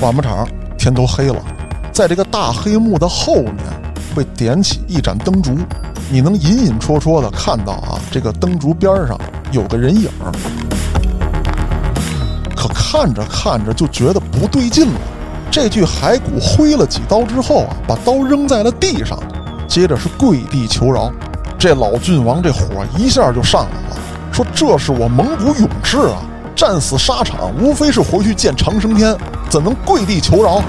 万马场天都黑了，在这个大黑幕的后面会点起一盏灯烛，你能隐隐绰绰的看到啊，这个灯烛边上有个人影儿。可看着看着就觉得不对劲了，这具骸骨挥了几刀之后啊，把刀扔在了地上，接着是跪地求饶。这老郡王这火一下就上来了，说：“这是我蒙古勇士啊，战死沙场，无非是回去见长生天，怎能跪地求饶？”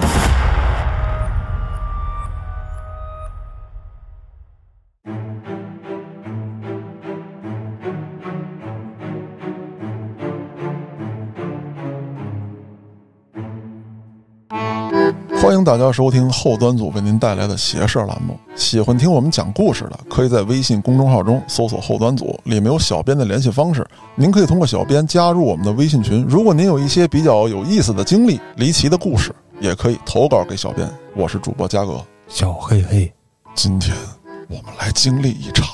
大家收听后端组为您带来的邪事栏目。喜欢听我们讲故事的，可以在微信公众号中搜索“后端组”，里面有小编的联系方式。您可以通过小编加入我们的微信群。如果您有一些比较有意思的经历、离奇的故事，也可以投稿给小编。我是主播嘉哥，小黑黑，今天我们来经历一场，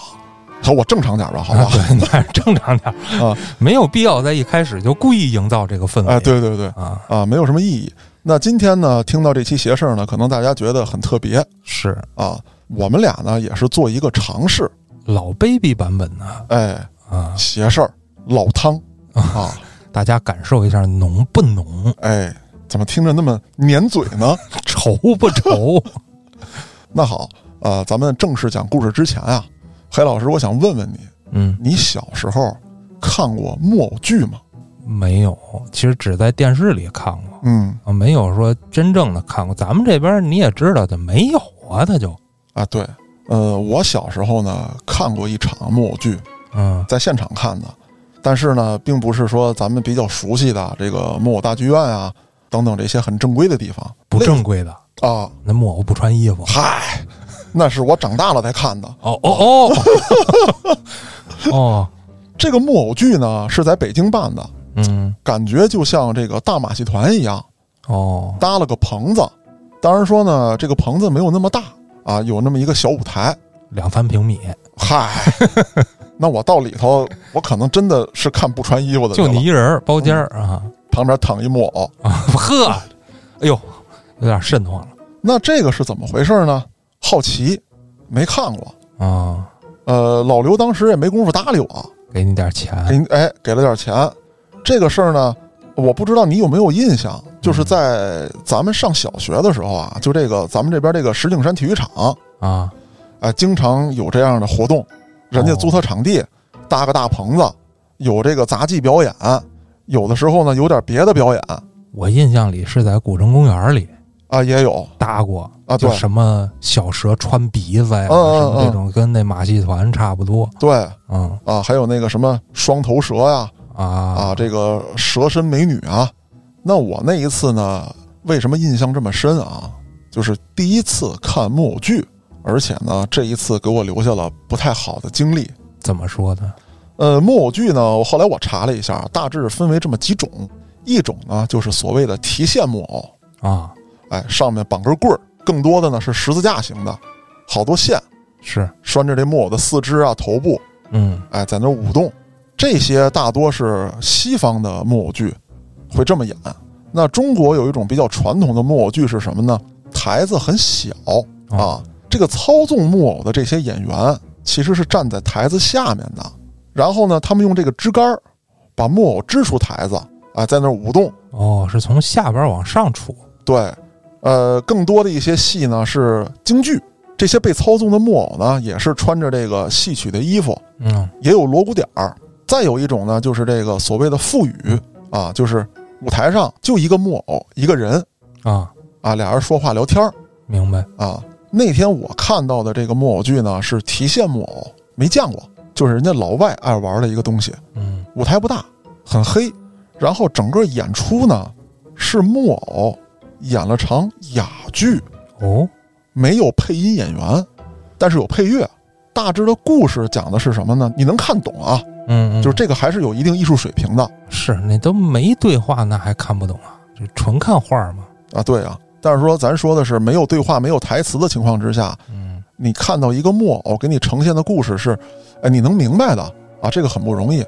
好，我正常点吧，好吧？啊、对，正常点啊，没有必要在一开始就故意营造这个氛围。哎，对对对，啊啊，没有什么意义。那今天呢，听到这期邪事儿呢，可能大家觉得很特别。是。啊。我们俩呢也是做一个尝试，老 baby 版本呢，哎，啊，邪事儿老汤。啊，大家感受一下浓不浓，哎，怎么听着那么粘嘴呢？稠不稠？那好，呃，咱们正式讲故事之前啊，黑老师，我想问问你，嗯，你小时候看过木偶剧吗？没有，其实只在电视里看过，嗯啊，没有说真正的看过。咱们这边你也知道，的没有啊，他就，啊，对，呃，我小时候呢看过一场木偶剧，嗯在现场看的，但是呢，并不是说咱们比较熟悉的这个木偶大剧院啊等等这些很正规的地方，不正规的，啊，那木偶不穿衣服。嗨，那是我长大了才看的。哦哦哦，哦，这个木偶剧呢是在北京办的，嗯，感觉就像这个大马戏团一样，哦，搭了个棚子。当然说呢，这个棚子没有那么大啊，有那么一个小舞台。两三平米，嗨，那我到里头，我可能真的是看不穿衣服的就了，你一人包间儿啊旁边躺一木偶。啊，呵，哎呦，有点瘆得慌了那这个是怎么回事呢？好奇，没看过。啊！呃，老刘当时也没工夫搭理我，给你点钱，给你哎给了点钱。这个事儿呢，我不知道你有没有印象，就是在咱们上小学的时候啊，就这个咱们这边这个石景山体育场，啊，哎，经常有这样的活动，人家租他场地，搭个大棚子，有这个杂技表演，有的时候呢有点别的表演。我印象里是在古城公园里啊，也有。搭过啊，对。就什么小蛇穿鼻子呀，什么嗯这种跟那马戏团差不多。对。嗯。啊，还有那个什么双头蛇呀，啊啊，这个蛇身美女啊。那我那一次呢，为什么印象这么深啊？就是第一次看木偶剧，而且呢，这一次给我留下了不太好的经历。怎么说呢？呃，木偶剧呢，我后来我查了一下，大致分为这么几种，一种呢就是所谓的提线木偶，啊，哎，上面绑根棍儿，更多的呢是十字架型的，好多线是，拴着这木偶的四肢啊、头部，嗯哎，在那儿舞动。这些大多是西方的木偶剧会这么演。那中国有一种比较传统的木偶剧是什么呢？台子很小啊，这个操纵木偶的这些演员其实是站在台子下面的，然后呢，他们用这个支杆儿把木偶支出台子，啊，在那儿舞动。哦，是从下边往上出。对，呃，更多的一些戏呢是京剧，这些被操纵的木偶呢也是穿着这个戏曲的衣服，嗯也有锣鼓点儿。再有一种呢，就是这个所谓的腹语啊，就是舞台上就一个木偶一个人啊，啊，俩人说话聊天儿明白。啊。那天我看到的这个木偶剧呢是提线木偶，没见过，就是人家老外爱玩的一个东西。嗯舞台不大，很黑，然后整个演出呢是木偶演了场哑剧，哦，没有配音演员，但是有配乐。大致的故事讲的是什么呢？你能看懂啊？嗯，嗯就是这个还是有一定艺术水平的是那都没对话，那还看不懂啊？就纯看画嘛。啊，对啊。但是说咱说的是没有对话、没有台词的情况之下，嗯你看到一个木偶给你呈现的故事是，哎，你能明白的啊，这个很不容易。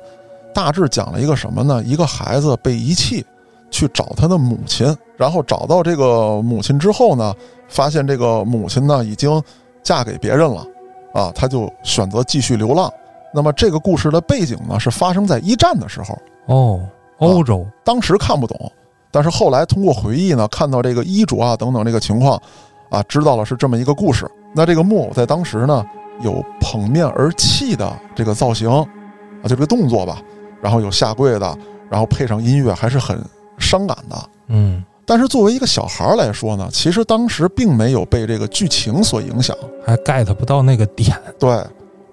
大致讲了一个什么呢？一个孩子被遗弃，去找他的母亲，然后找到这个母亲之后呢，发现这个母亲呢已经嫁给别人了，啊，他就选择继续流浪。那么这个故事的背景呢是发生在一战的时候，哦，欧洲，当时看不懂，但是后来通过回忆呢，看到这个衣着啊等等这个情况，啊，知道了是这么一个故事。那这个木偶在当时呢有捧面而泣的这个造型，啊，就这个动作吧，然后有下跪的，然后配上音乐还是很伤感的。嗯，但是作为一个小孩来说呢，其实当时并没有被这个剧情所影响。还 get 不到那个点，对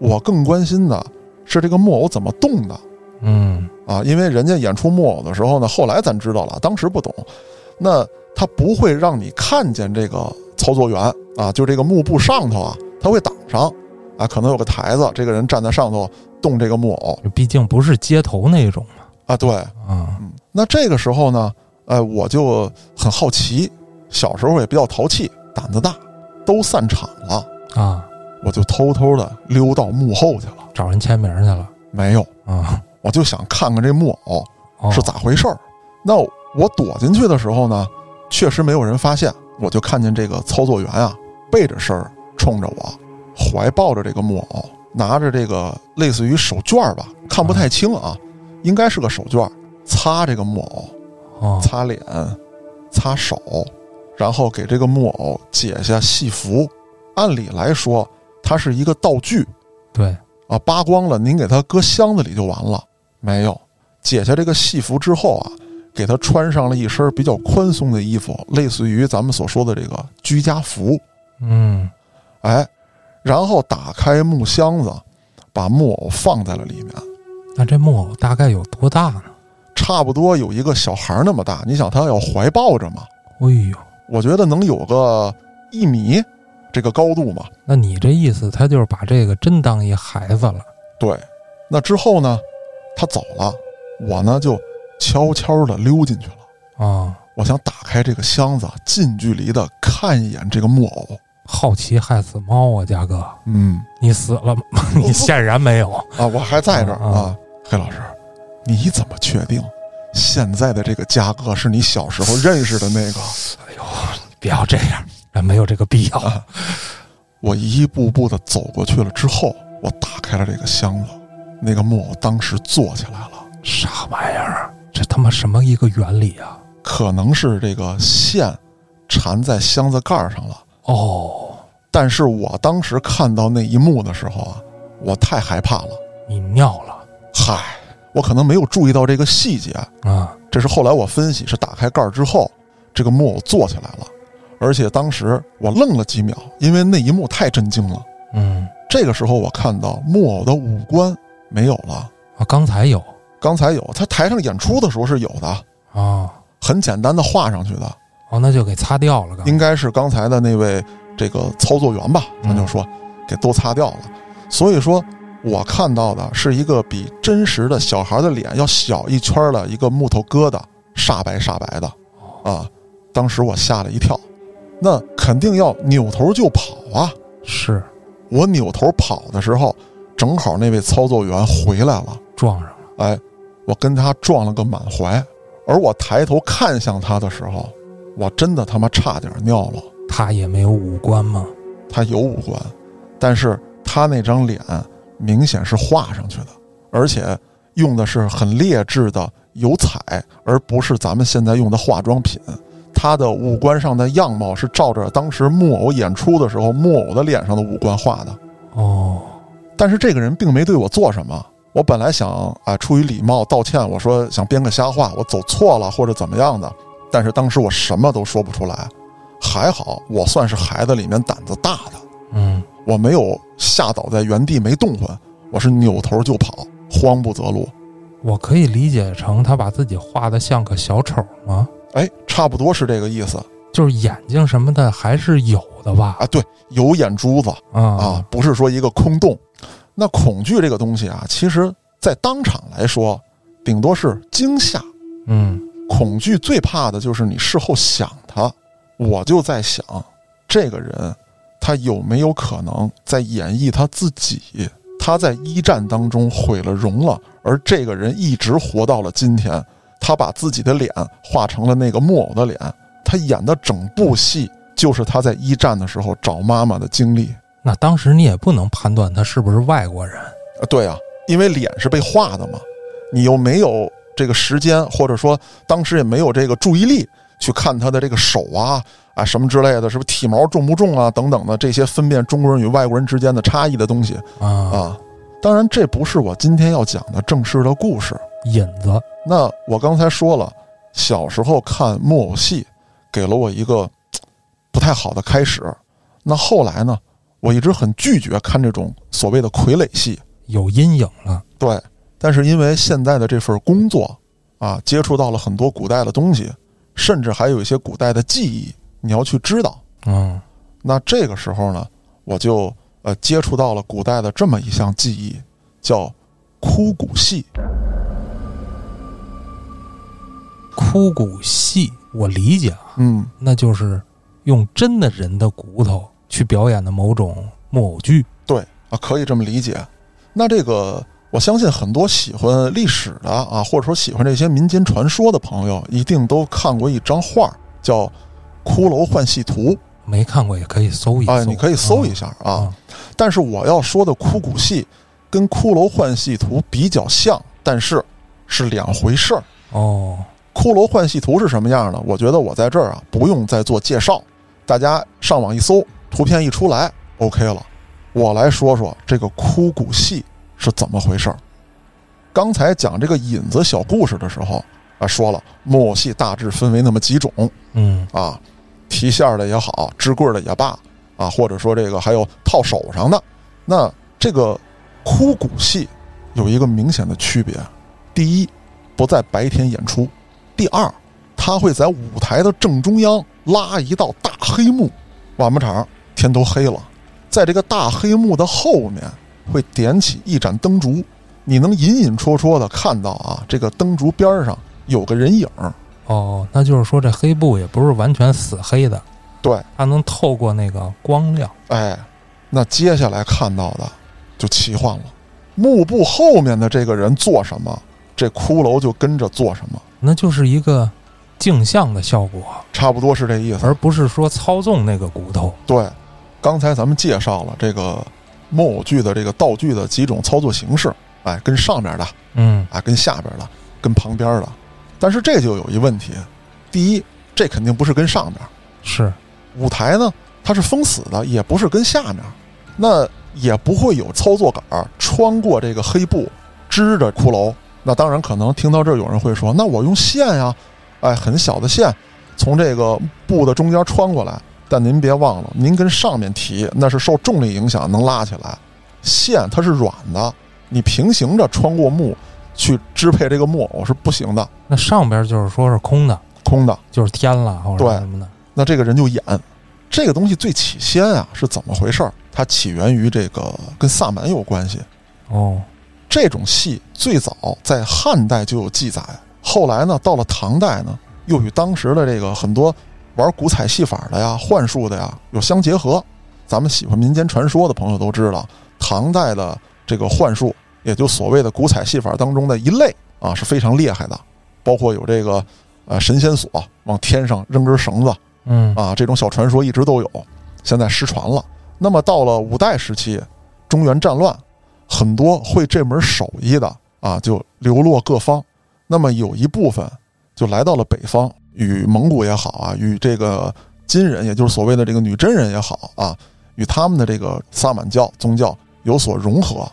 我更关心的是这个木偶怎么动的嗯，啊，因为人家演出木偶的时候呢，后来咱知道了，当时不懂，那他不会让你看见这个操作员啊，就这个幕布上头啊，他会挡上。啊，可能有个台子，这个人站在上头动这个木偶毕竟不是街头那种嘛，啊，对，啊，嗯，那这个时候呢，呃，我就很好奇，小时候也比较淘气，胆子大，都散场了，啊，我就偷偷的溜到幕后去了。找人签名去了，没有，啊，我就想看看这木偶哦是咋回事儿。那我躲进去的时候呢，确实没有人发现，我就看见这个操作员啊，背着身儿冲着我，怀抱着这个木偶，拿着这个类似于手绢儿吧，看不太清啊，应该是个手绢儿，擦这个木偶。哦，擦脸、擦手，然后给这个木偶解下戏服。按理来说，它是一个道具对，啊，扒光了您给它搁箱子里就完了。没有，解下这个戏服之后啊，给他穿上了一身比较宽松的衣服，类似于咱们所说的这个居家服。嗯，哎，然后打开木箱子，把木偶放在了里面。那这木偶大概有多大呢？差不多有一个小孩那么大，你想他要怀抱着嘛？哎呦，我觉得能有个一米这个高度嘛。那你这意思，他就是把这个真当一孩子了，对，那之后呢，他走了，我呢就悄悄的溜进去了。啊，我想打开这个箱子，近距离的看一眼这个木偶。好奇害死猫啊，嘉哥，嗯你死了吗？你显然没有，啊，我还在这儿啊啊。黑老师，你怎么确定现在的这个嘉哥是你小时候认识的那个？哎呦不要这样，啊没有这个必要。我一步步的走过去了之后，我打开了这个箱子，那个木偶当时坐起来了。啥玩意儿啊？这他妈什么一个原理啊？可能是这个线缠在箱子盖儿上了。哦，但是我当时看到那一幕的时候啊，我太害怕了。你尿了嗨，我可能没有注意到这个细节，啊？这是后来我分析是打开盖儿之后，这个木偶坐起来了，而且当时我愣了几秒，因为那一幕太震惊了。嗯，这个时候我看到木偶的五官没有了，啊，刚才有。刚才有，他台上演出的时候是有的，啊，很简单的画上去的，哦，那就给擦掉了。应该是刚才的那位这个操作员吧，咱就说给都擦掉了。所以说我看到的是一个比真实的小孩的脸要小一圈儿的一个木头疙瘩，煞白煞白的。啊！当时我吓了一跳，那肯定要扭头就跑啊！是我扭头跑的时候，正好那位操作员回来了，撞上了。哎，我跟他撞了个满怀，而我抬头看向他的时候，我真的他妈差点尿了。他也没有五官吗？他有五官，但是他那张脸明显是画上去的，而且用的是很劣质的油彩，而不是咱们现在用的化妆品。他的五官上的样貌是照着当时木偶演出的时候木偶的脸上的五官画的，哦，但是这个人并没对我做什么。我本来想啊，出于礼貌道歉，我说想编个瞎话，我走错了或者怎么样的，但是当时我什么都说不出来。还好我算是孩子里面胆子大的，嗯，我没有吓倒在原地没动弹，我是扭头就跑，慌不择路。我可以理解成他把自己画的像个小丑吗？哎，差不多是这个意思就是眼睛什么的还是有的吧？啊。对，有眼珠子啊啊，不是说一个空洞。那恐惧这个东西啊，其实在当场来说，顶多是惊吓。嗯，恐惧最怕的就是你事后想他。我就在想，这个人他有没有可能在演绎他自己？他在一战当中毁了容了，而这个人一直活到了今天，他把自己的脸画成了那个木偶的脸，他演的整部戏就是他在一战的时候找妈妈的经历。那当时你也不能判断他是不是外国人。啊，对啊，因为脸是被画的嘛，你又没有这个时间，或者说当时也没有这个注意力去看他的这个手啊啊什么之类的，是不是体毛重不重啊等等的这些分辨中国人与外国人之间的差异的东西啊，啊。当然，这不是我今天要讲的正式的故事。引子，那我刚才说了，小时候看木偶戏，给了我一个不太好的开始。那后来呢，我一直很拒绝看这种所谓的傀儡戏。有阴影了。对，但是因为现在的这份工作啊，接触到了很多古代的东西，甚至还有一些古代的记忆，你要去知道。嗯，那这个时候呢，我就呃接触到了古代的这么一项技艺，叫枯骨戏。枯骨戏，我理解啊，嗯，那就是用真的人的骨头去表演的某种木偶剧。对啊，可以这么理解。那这个，我相信很多喜欢历史的啊，或者说喜欢这些民间传说的朋友，一定都看过一张画，叫《骷髅幻戏图》。没看过也可以搜一搜，哎，你可以搜一下啊。啊。但是我要说的枯骨戏跟《骷髅幻戏图》比较像，但是是两回事儿。哦，骷髅幻戏图是什么样的？我觉得我在这儿啊不用再做介绍，大家上网一搜，图片一出来，OK 了。我来说说这个枯骨戏是怎么回事儿。刚才讲这个引子小故事的时候啊，说了木偶戏大致分为那么几种嗯，啊，提线的也好，支棍的也罢啊，或者说这个还有套手上的。那这个枯骨戏有一个明显的区别：第一，不在白天演出；第二，它会在舞台的正中央拉一道大黑幕，晚不场天都黑了，在这个大黑幕的后面会点起一盏灯烛，你能隐隐绰绰的看到啊，这个灯烛边上有个人影。哦，那就是说这黑布也不是完全死黑的，对，它能透过那个光亮。哎，那接下来看到的就奇幻了，幕布后面的这个人做什么，这骷髅就跟着做什么，那就是一个镜像的效果，差不多是这意思。而不是说操纵那个骨头。对，刚才咱们介绍了这个木偶剧的这个道具的几种操作形式，哎，跟上边的嗯，啊，跟下边的，跟旁边的。但是这就有一问题，第一，这肯定不是跟上面，是，舞台呢它是封死的，也不是跟下面，那也不会有操作杆儿穿过这个黑布支着骷髅。那当然，可能听到这儿有人会说，那我用线呀，哎，很小的线从这个布的中间穿过来。但您别忘了，您跟上面提那是受重力影响能拉起来，线它是软的，你平行着穿过幕去支配这个木偶是不行的，那上边就是说是空的，空的。就是天了或者对什么的。那这个人就演这个东西最起先啊是怎么回事儿？它起源于这个跟萨满有关系。哦，这种戏最早在汉代就有记载，后来呢，到了唐代呢，又与当时的这个很多玩古彩戏法的呀、幻术的呀有相结合。咱们喜欢民间传说的朋友都知道，唐代的这个幻术，也就所谓的古彩戏法当中的一类啊，是非常厉害的，包括有这个呃神仙锁往天上扔根绳子，嗯，啊，这种小传说一直都有，现在失传了。那么到了五代时期，中原战乱，很多会这门手艺的啊，就流落各方。那么有一部分就来到了北方，与蒙古也好啊，与这个金人，也就是所谓的这个女真人也好啊，与他们的这个萨满教宗教有所融合。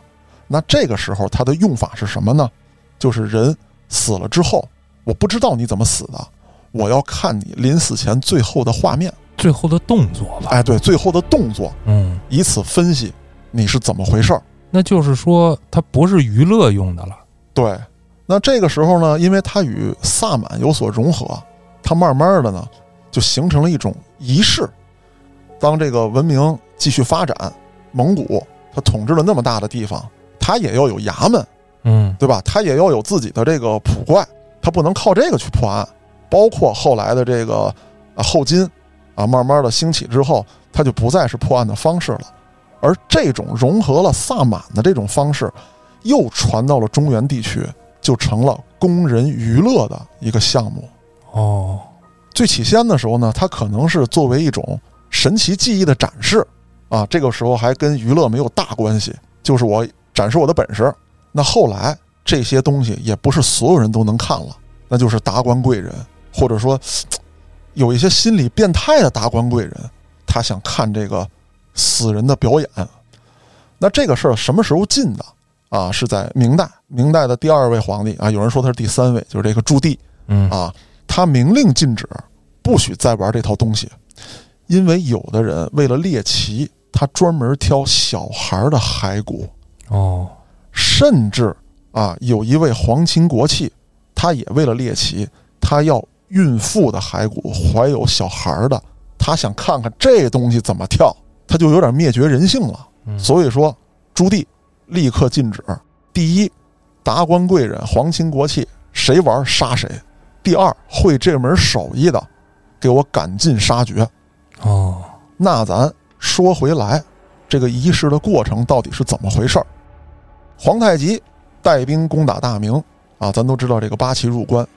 那这个时候，它的用法是什么呢？就是人死了之后，我不知道你怎么死的，我要看你临死前最后的画面，最后的动作吧。哎，对，最后的动作，嗯，以此分析你是怎么回事儿。那就是说它不是娱乐用的了。对，那这个时候呢，因为它与萨满有所融合，它慢慢的呢就形成了一种仪式。当这个文明继续发展，蒙古它统治了那么大的地方，它也要有衙门，嗯，对吧？它也要有自己的这个捕怪，它不能靠这个去破案。包括后来的这个啊后金啊，慢慢的兴起之后，它就不再是破案的方式了，而这种融合了萨满的这种方式，又传到了中原地区，就成了供人娱乐的一个项目。哦，最起先的时候呢，它可能是作为一种神奇技艺的展示啊，这个时候还跟娱乐没有大关系，就是我展示我的本事。那后来这些东西也不是所有人都能看了，那就是达官贵人，或者说有一些心理变态的达官贵人，他想看这个死人的表演。那这个事儿什么时候进的啊？是在明代，明代的第二位皇帝啊，有人说他是第三位，就是这个朱棣嗯啊，他明令禁止，不许再玩这套东西，因为有的人为了猎奇，他专门挑小孩的骸骨，哦，甚至啊，有一位皇亲国戚，他也为了猎奇，他要孕妇的骸骨，怀有小孩的，他想看看这东西怎么跳，他就有点灭绝人性了。嗯所以说，朱棣立刻禁止：第一，达官贵人、皇亲国戚谁玩杀谁；第二，会这门手艺的，给我赶尽杀绝。哦，那咱说回来，这个仪式的过程到底是怎么回事儿？皇太极带兵攻打大明啊，咱都知道这个八旗入关，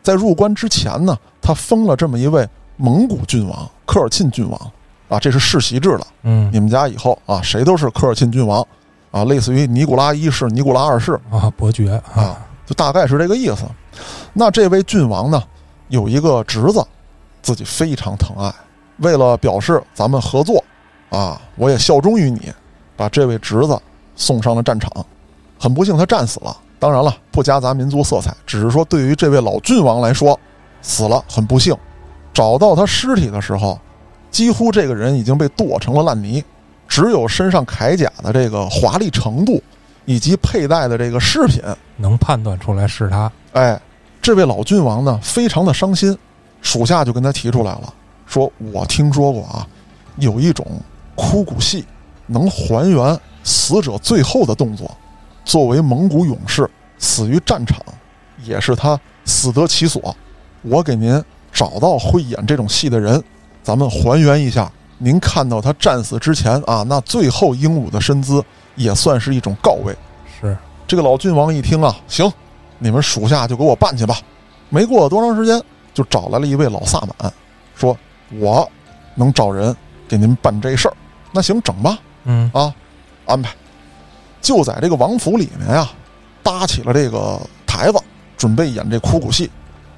在入关之前呢，他封了这么一位蒙古郡王科尔沁郡王啊，这是世袭制了。嗯你们家以后啊，谁都是科尔沁郡王啊，类似于尼古拉一世、尼古拉二世，啊，伯爵啊，就大概是这个意思。那这位郡王呢，有一个侄子，自己非常疼爱，为了表示咱们合作啊，我也效忠于你，把这位侄子送上了战场。很不幸，他战死了。当然了，不夹杂民族色彩，只是说对于这位老郡王来说，死了很不幸。找到他尸体的时候，几乎这个人已经被剁成了烂泥，只有身上铠甲的这个华丽程度，以及佩戴的这个饰品，能判断出来是他。哎，这位老郡王呢，非常的伤心，属下就跟他提出来了，说我听说过啊，有一种枯骨戏能还原死者最后的动作，作为蒙古勇士死于战场，也是他死得其所。我给您找到会演这种戏的人，咱们还原一下。您看到他战死之前啊，那最后英武的身姿，也算是一种告慰。是，这个老郡王一听啊，行，你们属下就给我办去吧。没过多长时间，就找来了一位老萨满，说我能找人给您办这事儿。那行，整吧，嗯啊，安排。就在这个王府里面呀、搭起了这个台子，准备演这哭骨戏。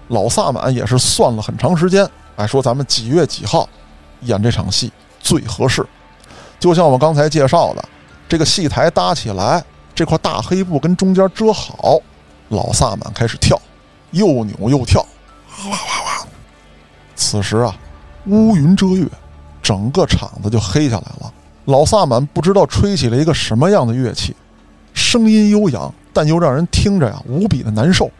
老萨满也是算了很长时间，哎，说咱们几月几号演这场戏最合适。就像我刚才介绍的，这个戏台搭起来，这块大黑布跟中间遮好，老萨满开始跳，又扭又跳，哇哇哇！此时啊，乌云遮月，整个场子就黑下来了。老萨满不知道吹起了一个什么样的乐器，声音悠扬，但又让人听着呀无比的难受。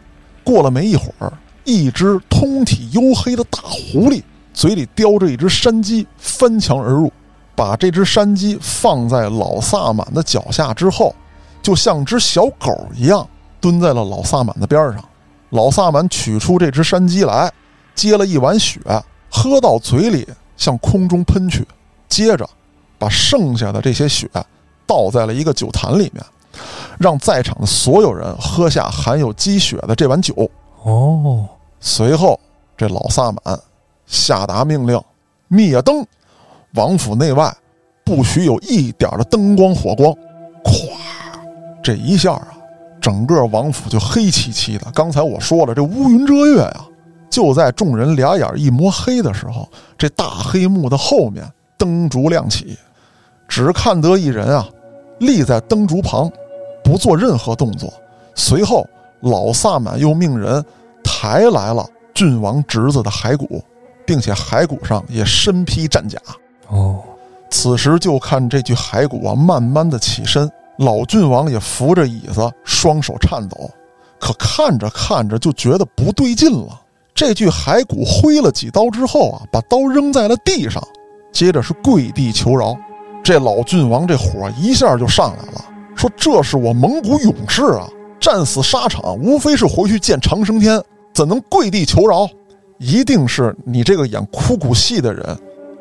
过了没一会儿，一只通体黝黑的大狐狸嘴里叼着一只山鸡，翻墙而入，把这只山鸡放在老萨满的脚下之后，就像只小狗一样蹲在了老萨满的边上。老萨满取出这只山鸡来，接了一碗血，喝到嘴里，向空中喷去，接着把剩下的这些血倒在了一个酒坛里面，让在场的所有人喝下含有鸡血的这碗酒。哦，随后，这老萨满下达命令，灭灯，王府内外不许有一点的灯光火光。咵，这一下啊，整个王府就黑漆漆的。刚才我说了，这乌云遮月呀、就在众人俩眼一摸黑的时候，这大黑幕的后面灯烛亮起，只看得一人啊，立在灯烛旁，不做任何动作。随后，老萨满又命人抬来了郡王侄子的骸骨，并且骸骨上也身披战甲。哦，此时就看这具骸骨啊，慢慢的起身，老郡王也扶着椅子，双手颤抖。可看着看着就觉得不对劲了。这具骸骨挥了几刀之后啊，把刀扔在了地上，接着是跪地求饶。这老郡王这火一下就上来了，说：“这是我蒙古勇士啊，战死沙场，无非是回去见长生天，怎能跪地求饶？一定是你这个演枯骨戏的人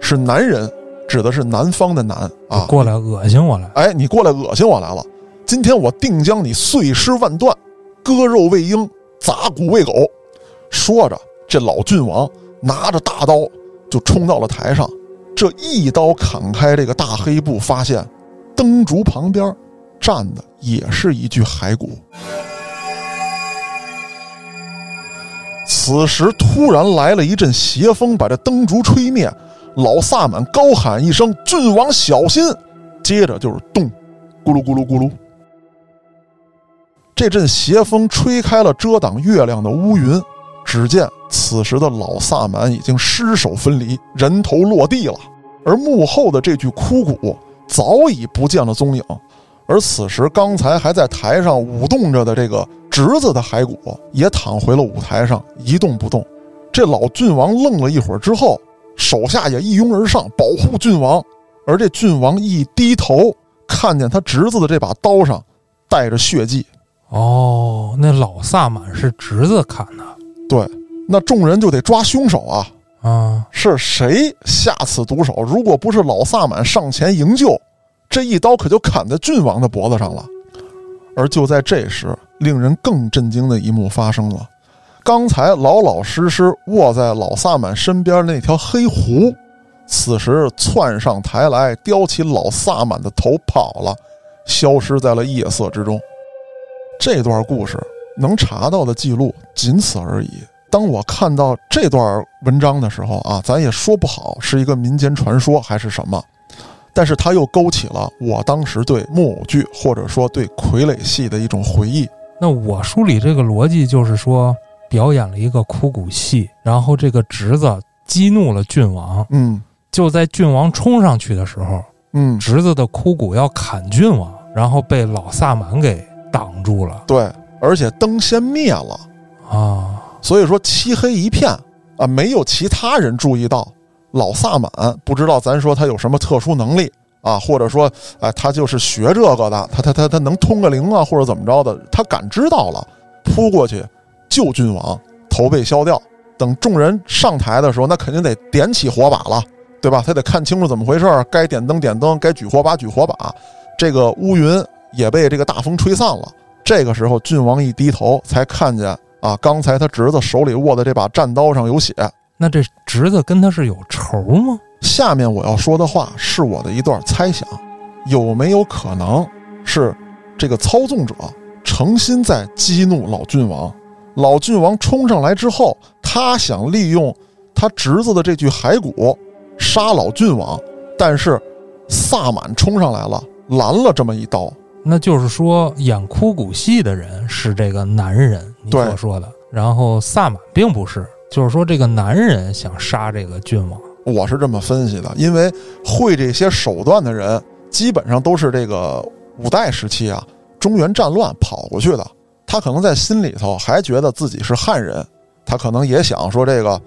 是男人，指的是南方的南啊。过来恶心我来。哎，你过来恶心我来了，今天我定将你碎尸万段。割肉喂鹰，砸骨喂狗。说着，这老郡王拿着大刀就冲到了台上，这一刀砍开这个大黑布，发现灯烛旁边站的也是一具骸骨。此时突然来了一阵邪风，把这灯烛吹灭。老萨满高喊一声：“郡王小心！”接着就是咚，咕噜咕噜咕噜。这阵邪风吹开了遮挡月亮的乌云，只见此时的老萨满已经尸首分离，人头落地了，而幕后的这具枯骨早已不见了踪影。而此时刚才还在台上舞动着的这个侄子的骸骨，也躺回了舞台上，一动不动。这老郡王愣了一会儿之后。手下也一拥而上保护郡王，而这郡王一低头，看见他侄子的这把刀上带着血迹。哦，那老萨满是侄子砍的。对，那众人就得抓凶手啊！啊，是谁下此毒手？如果不是老萨满上前营救，这一刀可就砍在郡王的脖子上了。而就在这时，令人更震惊的一幕发生了。刚才老老实实卧在老萨满身边那条黑狐，此时窜上台来，叼起老萨满的头跑了，消失在了夜色之中。这段故事能查到的记录仅此而已。当我看到这段文章的时候啊，咱也说不好是一个民间传说还是什么，但是它又勾起了我当时对木偶剧或者说对傀儡戏的一种回忆。那我梳理这个逻辑就是说。表演了一个枯骨戏，然后这个侄子激怒了郡王，嗯，就在郡王冲上去的时候，嗯，侄子的枯骨要砍郡王，然后被老萨满给挡住了，对，而且灯先灭了啊，所以说漆黑一片啊，没有其他人注意到老萨满，不知道咱说他有什么特殊能力啊，或者说哎，他就是学这个的，他他他他能通个灵啊，或者怎么着的，他感知到了，扑过去。救郡王，头被削掉。等众人上台的时候，那肯定得点起火把了，对吧？他得看清楚怎么回事儿，该点灯点灯，该举火把举火把。这个乌云也被这个大风吹散了。这个时候，郡王一低头，才看见啊，刚才他侄子手里握的这把战刀上有血。那这侄子跟他是有仇吗？下面我要说的话是我的一段猜想，有没有可能是这个操纵者诚心在激怒老郡王？老郡王冲上来之后，他想利用他侄子的这具骸骨杀老郡王，但是萨满冲上来了，拦了这么一刀。那就是说，演枯骨戏的人是这个男人，你所说的。然后萨满并不是，就是说这个男人想杀这个郡王。我是这么分析的，因为会这些手段的人，基本上都是这个五代时期啊，中原战乱跑过去的。他可能在心里头还觉得自己是汉人，他可能也想说这个，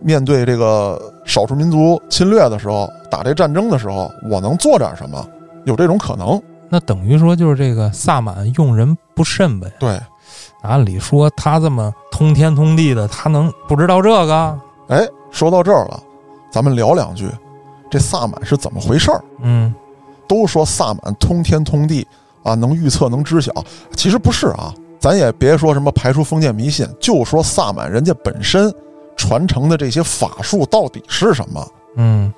面对这个少数民族侵略的时候，打这战争的时候，我能做点什么？有这种可能。那等于说就是这个萨满用人不慎呗。对，按理说他这么通天通地的，他能不知道这个？哎，说到这儿了，咱们聊两句，这萨满是怎么回事儿？嗯，都说萨满通天通地啊，能预测能知晓，其实不是啊。咱也别说什么排除封建迷信，就说萨满人家本身传承的这些法术到底是什么？嗯，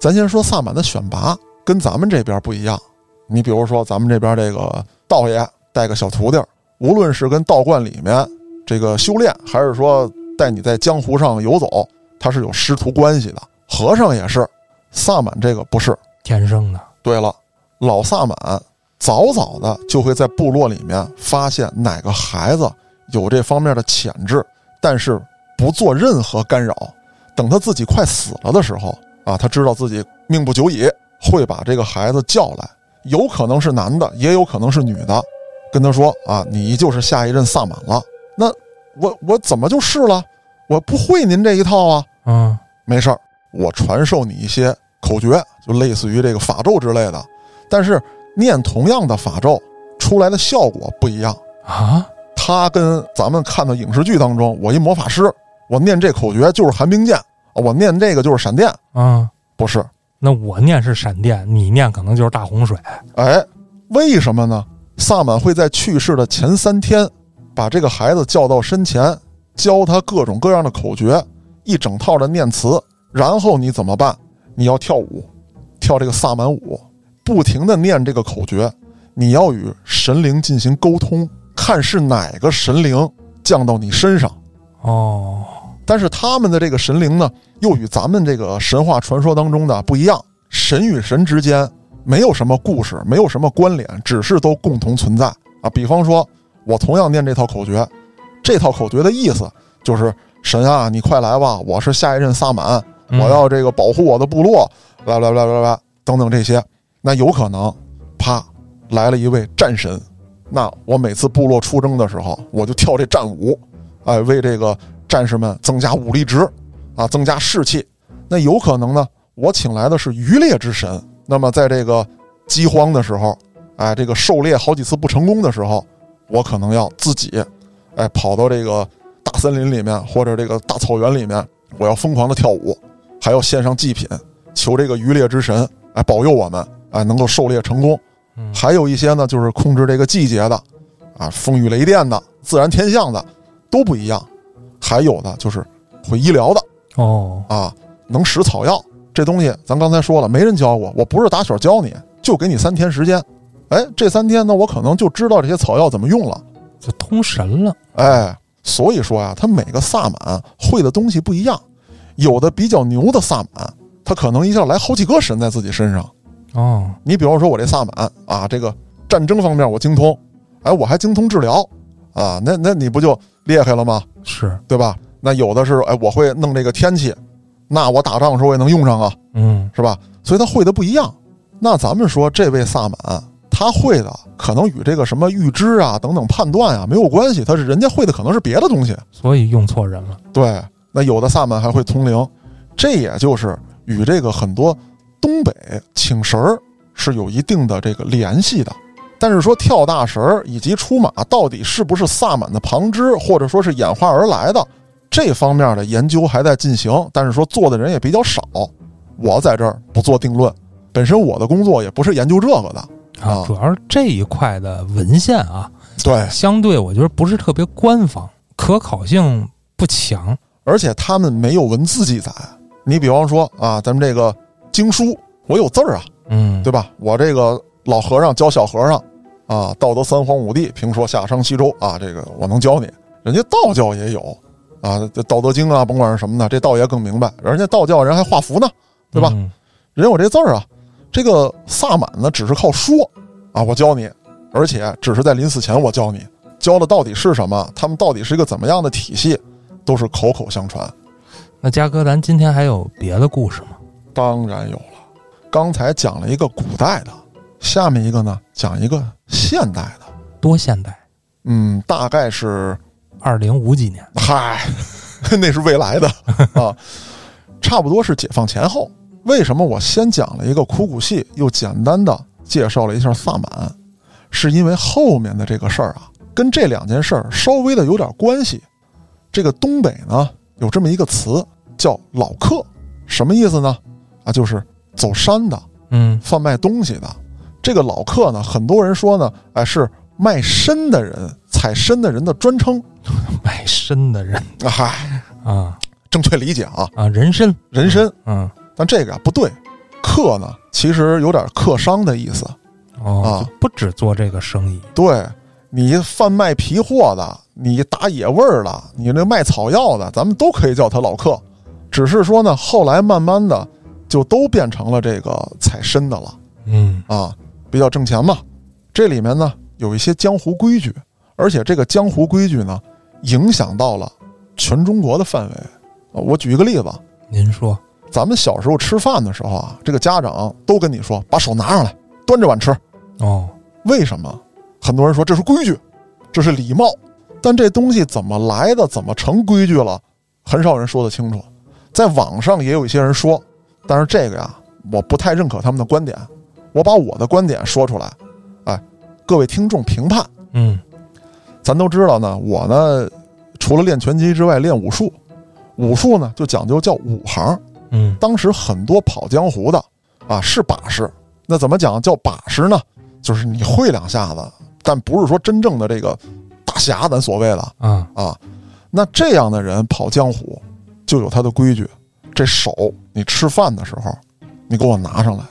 咱先说萨满的选拔跟咱们这边不一样。你比如说咱们这边这个道爷带个小徒弟，无论是跟道观里面这个修炼，还是说带你在江湖上游走，他是有师徒关系的。和尚也是，萨满这个不是天生的。对了，老萨满。早早的就会在部落里面发现哪个孩子有这方面的潜质，但是不做任何干扰。等他自己快死了的时候啊，他知道自己命不久矣，会把这个孩子叫来，有可能是男的，也有可能是女的，跟他说啊，你就是下一任萨满了。那我我怎么就是了？我不会您这一套啊。嗯，没事儿，我传授你一些口诀，就类似于这个法咒之类的，但是。念同样的法咒，出来的效果不一样啊！他跟咱们看的影视剧当中，我一魔法师，我念这口诀就是寒冰剑，我念这个就是闪电啊，不是？那我念是闪电，你念可能就是大洪水。哎，为什么呢？萨满会在去世的前三天，把这个孩子叫到身前，教他各种各样的口诀，一整套的念词，然后你怎么办？你要跳舞，跳这个萨满舞，不停的念这个口诀，你要与神灵进行沟通，看是哪个神灵降到你身上。哦，但是他们的这个神灵呢，又与咱们这个神话传说当中的不一样。神与神之间没有什么故事，没有什么关联，只是都共同存在啊。比方说，我同样念这套口诀，这套口诀的意思就是神啊，你快来吧，我是下一任萨满，我要这个保护我的部落，来来来来来等等这些。那有可能，啪，来了一位战神，那我每次部落出征的时候，我就跳这战舞。哎，为这个战士们增加武力值，啊，增加士气。那有可能呢，我请来的是渔猎之神。那么在这个饥荒的时候，哎，这个狩猎好几次不成功的时候，我可能要自己，哎，跑到这个大森林里面或者这个大草原里面，我要疯狂的跳舞，还要献上祭品，求这个渔猎之神，哎，保佑我们，哎，能够狩猎成功。还有一些呢，就是控制这个季节的，啊，风雨雷电的，自然天象的。都不一样，还有的就是会医疗的哦。啊，能使草药这东西，咱刚才说了，没人教我，我不是打小教你，就给你三天时间，哎，这三天呢，我可能就知道这些草药怎么用了，就通神了，哎，所以说呀，他每个萨满会的东西不一样，有的比较牛的萨满，他可能一下来好几个神在自己身上。哦，你比方说我这萨满啊，这个战争方面我精通，哎，我还精通治疗啊，那那你不就？厉害了吗？是对吧？那有的是，哎，我会弄这个天气，那我打仗的时候也能用上啊，嗯，是吧？所以他会的不一样。那咱们说这位萨满，他会的可能与这个什么预知啊等等判断啊没有关系，他是人家会的可能是别的东西，所以用错人了。对，那有的萨满还会通灵，这也就是与这个很多东北请神儿是有一定的这个联系的。但是说跳大神儿以及出马到底是不是萨满的旁支，或者说是演化而来的，这方面的研究还在进行。但是说做的人也比较少，我在这儿不做定论。本身我的工作也不是研究这个的啊，主要是这一块的文献啊，对，相对我觉得不是特别官方，可考性不强，而且他们没有文字记载。你比方说啊，咱们这个经书，我有字儿啊，嗯，对吧？我这个。老和尚教小和尚，啊，道德三皇五帝评说夏商西周啊，这个我能教你。人家道教也有，啊，这《道德经》啊，甭管是什么的，这道爷更明白。人家道教人还画符呢，对吧？人有这字儿啊。这个萨满呢，只是靠说，啊，我教你，而且只是在临死前我教你，教的到底是什么？他们到底是一个怎么样的体系？都是口口相传。那嘉哥，咱今天还有别的故事吗？当然有了。刚才讲了一个古代的。下面一个呢，讲一个现代的，多现代？嗯，大概是二零五几年。嗨，那是未来的啊，差不多是解放前后。为什么我先讲了一个苦谷戏，又简单的介绍了一下萨满？是因为后面的这个事儿啊，跟这两件事儿稍微的有点关系。这个东北呢，有这么一个词叫老客，什么意思呢？啊，就是走山的，嗯，贩卖东西的。这个老客呢，很多人说呢，哎，是卖身的人、采参的人的专称。卖身的人，嗨啊，正确理解啊啊，人参，人参，嗯，但这个啊不对，客呢其实有点客商的意思哦，不只做这个生意。对你贩卖皮货的，你打野味儿的，你那卖草药的，咱们都可以叫他老客。只是说呢，后来慢慢的就都变成了这个采参的了。嗯啊。比较挣钱嘛，这里面呢有一些江湖规矩，而且这个江湖规矩呢影响到了全中国的范围。我举一个例子，您说，咱们小时候吃饭的时候啊，这个家长都跟你说把手拿上来，端着碗吃。哦，为什么？很多人说这是规矩，这是礼貌，但这东西怎么来的，怎么成规矩了，很少人说得清楚。在网上也有一些人说，但是这个呀，我不太认可他们的观点。我把我的观点说出来，哎，各位听众评判。嗯，咱都知道呢，我呢除了练拳击之外，练武术，武术呢就讲究叫武行。嗯，当时很多跑江湖的啊是把式，那怎么讲叫把式呢？就是你会两下子，但不是说真正的这个大侠，咱所谓的啊啊。那这样的人跑江湖，就有他的规矩。这手，你吃饭的时候，你给我拿上来。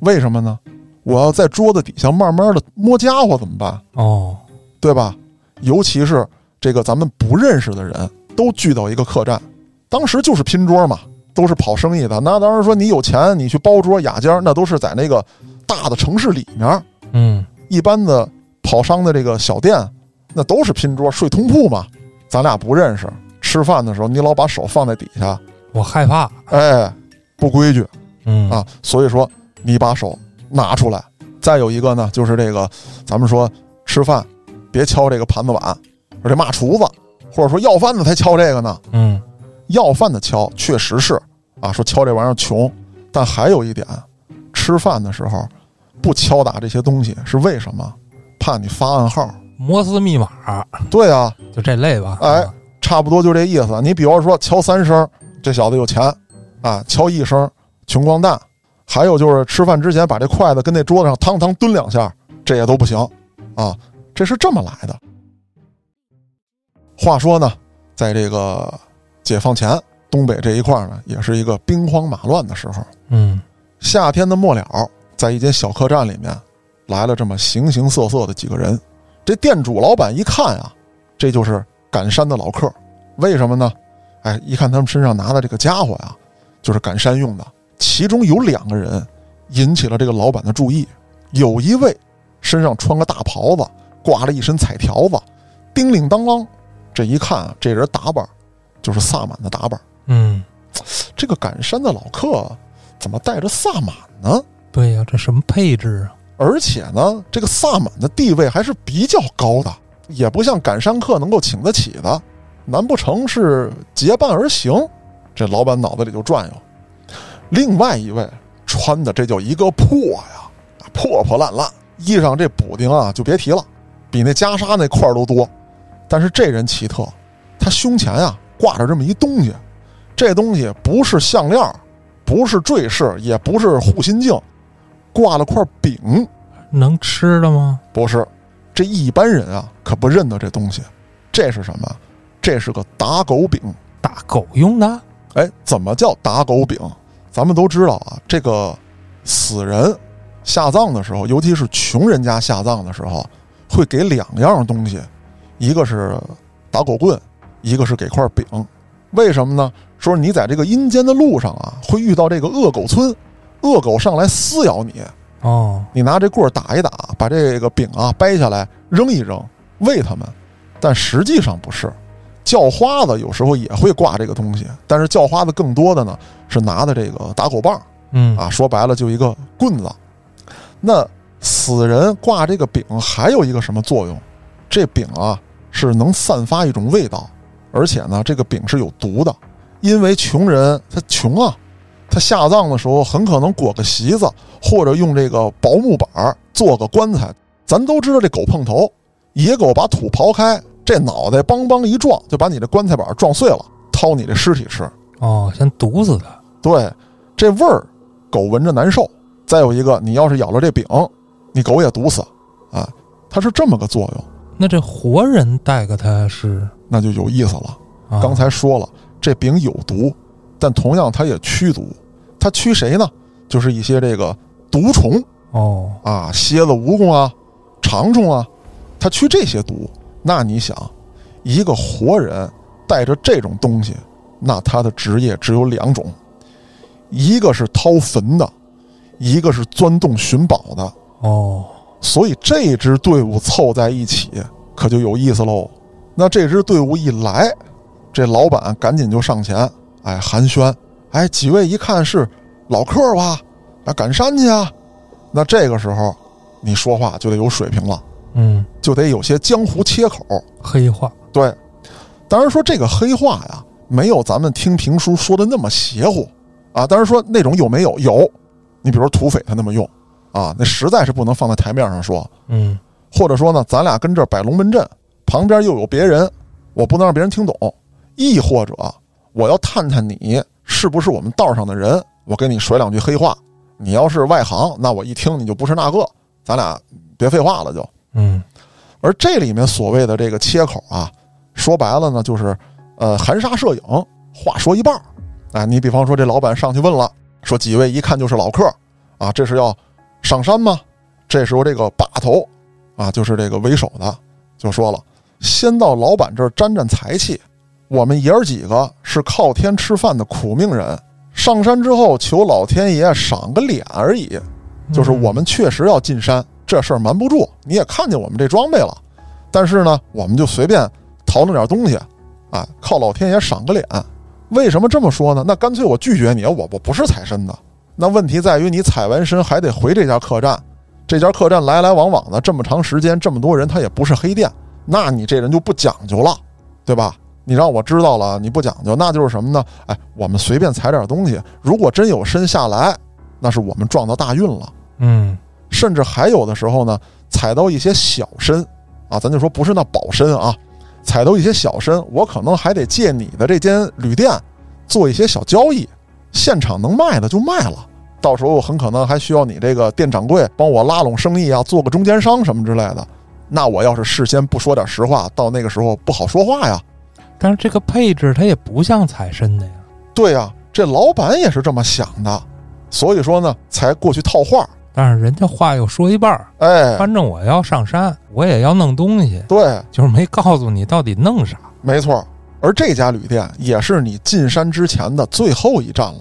为什么呢？我要在桌子底下慢慢的摸家伙怎么办？哦，对吧？尤其是这个咱们不认识的人，都聚到一个客栈，当时就是拼桌嘛，都是跑生意的。那当然说你有钱，你去包桌雅间，那都是在那个大的城市里面。嗯，一般的跑商的这个小店，那都是拼桌睡通铺嘛。咱俩不认识，吃饭的时候你老把手放在底下，我害怕。哎，不规矩嗯啊。所以说你把手拿出来。再有一个呢，就是这个咱们说吃饭别敲这个盘子碗，而且骂厨子，或者说要饭的才敲这个呢。嗯要饭的敲确实是啊，说敲这玩意儿穷，但还有一点，吃饭的时候不敲打这些东西是为什么？怕你发暗号。摩斯密码对啊，就这类吧。哎啊差不多就这意思。你比方说敲三声，这小子有钱啊；敲一声，穷光蛋。还有就是吃饭之前把这筷子跟那桌子上汤汤蹲两下，这也都不行啊。这是这么来的。话说呢，在这个解放前，东北这一块呢，也是一个兵荒马乱的时候。嗯夏天的末了，在一间小客栈里面，来了这么形形色色的几个人。这店主老板一看啊，这就是赶山的老客。为什么呢？哎，一看他们身上拿的这个家伙呀，就是赶山用的。其中有两个人引起了这个老板的注意，有一位身上穿个大袍子，挂了一身彩条子，叮铃当啷。这一看啊，这人打扮就是萨满的打扮。嗯，这个赶山的老客怎么带着萨满呢？对呀，这什么配置啊？而且呢，这个萨满的地位还是比较高的，也不像赶山客能够请得起的。难不成是结伴而行？这老板脑子里就转悠。另外一位穿的这叫一个破呀，破破烂烂，衣裳这补丁啊就别提了，比那袈裟那块儿都多。但是这人奇特，他胸前啊挂着这么一东西，这东西不是项链，不是坠饰，也不是护心镜，挂了块饼。能吃的吗？不是，这一般人啊可不认得这东西。这是什么？这是个打狗饼。打狗用的？哎，怎么叫打狗饼？咱们都知道啊，这个死人下葬的时候，尤其是穷人家下葬的时候，会给两样东西，一个是打狗棍，一个是给块饼。为什么呢？说你在这个阴间的路上啊，会遇到这个恶狗村，恶狗上来撕咬你，哦，你拿这棍儿打一打，把这个饼啊掰下来扔一扔，喂它们。但实际上不是，叫花子有时候也会挂这个东西，但是叫花子更多的呢是拿的这个打狗棒嗯啊，说白了就一个棍子。那死人挂这个饼还有一个什么作用？这饼啊是能散发一种味道，而且呢这个饼是有毒的，因为穷人他穷啊，他下葬的时候很可能裹个席子，或者用这个薄木板做个棺材。咱都知道这狗碰头，野狗把土刨开，这脑袋梆梆一撞，就把你这棺材板撞碎了，掏你这尸体吃。哦，先毒死它。对，这味儿，狗闻着难受。再有一个，你要是咬了这饼，你狗也毒死，啊，它是这么个作用，那这活人带给它是？那就有意思了。啊刚才说了，这饼有毒，但同样它也驱毒。它驱谁呢？就是一些这个毒虫哦，啊，蝎子、蜈蚣啊、长虫啊，它驱这些毒。那你想，一个活人带着这种东西，那他的职业只有两种，一个是掏坟的，一个是钻洞寻宝的。哦，所以这支队伍凑在一起，可就有意思喽。那这支队伍一来，这老板赶紧就上前，哎，寒暄，哎，几位一看是老客吧？啊，赶山去啊？那这个时候，你说话就得有水平了，嗯，就得有些江湖切口。黑话。对，当然说这个黑话呀，没有咱们听评书说的那么邪乎啊。当然说那种有没有有，你比如说土匪他那么用啊，那实在是不能放在台面上说。嗯，或者说呢，咱俩跟这儿摆龙门阵，旁边又有别人，我不能让别人听懂；亦或者我要探探你是不是我们道上的人，我给你甩两句黑话。你要是外行，那我一听你就不是那个，咱俩别废话了就。嗯，而这里面所谓的这个切口啊，说白了呢，就是呃含沙射影。话说一半儿，哎，你比方说这老板上去问了，说几位一看就是老客啊，这是要上山吗？这时候这个把头啊，就是这个为首的，就说了：“先到老板这儿沾沾财气。我们爷儿几个是靠天吃饭的苦命人，上山之后求老天爷赏个脸而已。就是我们确实要进山，这事儿瞒不住。你也看见我们这装备了，但是呢，我们就随便淘弄点东西，啊，靠老天爷赏个脸。为什么这么说呢？那干脆我拒绝你，我我不是采参的。那问题在于你采完参还得回这家客栈。”这家客栈来来往往的这么长时间，这么多人，他也不是黑店，那你这人就不讲究了，对吧？你让我知道了你不讲究，那就是什么呢？哎，我们随便采点东西，如果真有参下来，那是我们撞到大运了。嗯，甚至还有的时候呢，踩到一些小参啊，咱就说不是那宝参啊，踩到一些小参，我可能还得借你的这间旅店做一些小交易，现场能卖的就卖了。到时候很可能还需要你这个店掌柜帮我拉拢生意啊，做个中间商什么之类的。那我要是事先不说点实话，到那个时候不好说话呀。但是这个配置它也不像采参的呀。对呀，这老板也是这么想的，所以说呢，才过去套话。但是人家话又说一半儿，哎，反正我要上山，我也要弄东西。对，就是没告诉你到底弄啥。没错，而这家旅店也是你进山之前的最后一站了。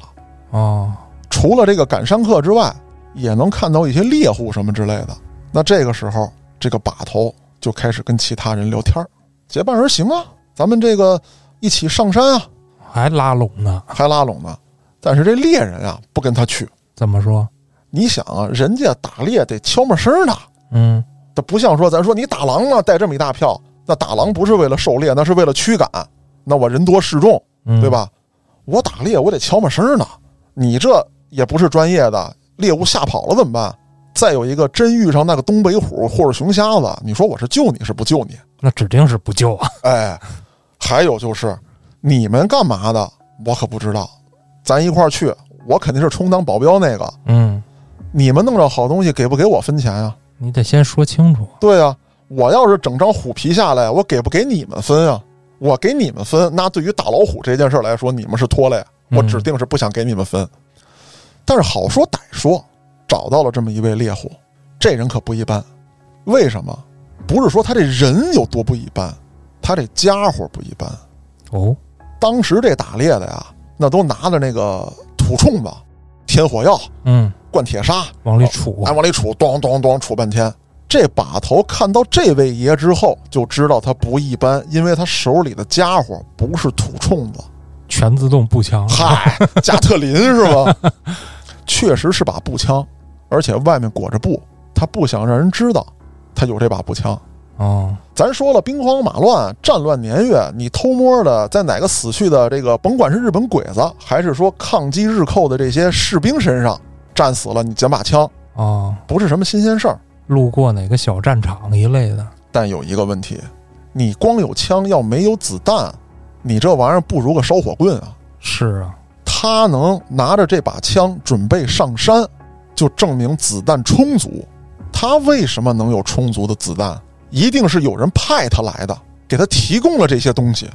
哦。除了这个赶山客之外，也能看到一些猎户什么之类的。那这个时候，这个把头就开始跟其他人聊天儿结伴而行啊，咱们这个一起上山啊，还拉拢呢，还拉拢呢。但是这猎人啊，不跟他去。怎么说？你想啊，人家打猎得悄没声的，嗯，他不像说咱说你打狼呢，带这么一大票，那打狼不是为了狩猎，那是为了驱赶。那我人多势众，对吧？我打猎我得悄没声呢，你这。也不是专业的，猎物吓跑了怎么办？再有一个，真遇上那个东北虎或者熊瞎子，你说我是救你是不救你？那指定是不救啊！哎，还有就是，你们干嘛的？我可不知道。咱一块儿去，我肯定是充当保镖那个。嗯，你们弄着好东西，给不给我分钱呀？你得先说清楚。对呀，我要是整张虎皮下来，我给不给你们分啊？我给你们分，那对于打老虎这件事来说，你们是拖累，我指定是不想给你们分。但是好说歹说，找到了这么一位猎户，这人可不一般。为什么？不是说他这人有多不一般，他这家伙不一般。哦，当时这打猎的呀，那都拿着那个土铳子、添火药，嗯，灌铁砂往里杵，哎，往里杵，咚咚咚杵半天。这把头看到这位爷之后，就知道他不一般，因为他手里的家伙不是土铳子。全自动步枪，嗨，加特林是吧？确实是把步枪，而且外面裹着布，他不想让人知道他有这把步枪。哦，咱说了，兵荒马乱、战乱年月，你偷摸的在哪个死去的这个，甭管是日本鬼子，还是说抗击日寇的这些士兵身上战死了，你捡把枪啊，不是什么新鲜事儿。路过哪个小战场一类的，但有一个问题，你光有枪，要没有子弹。你这玩意儿不如个烧火棍啊！是啊，他能拿着这把枪准备上山，就证明子弹充足。他为什么能有充足的子弹？一定是有人派他来的，给他提供了这些东西。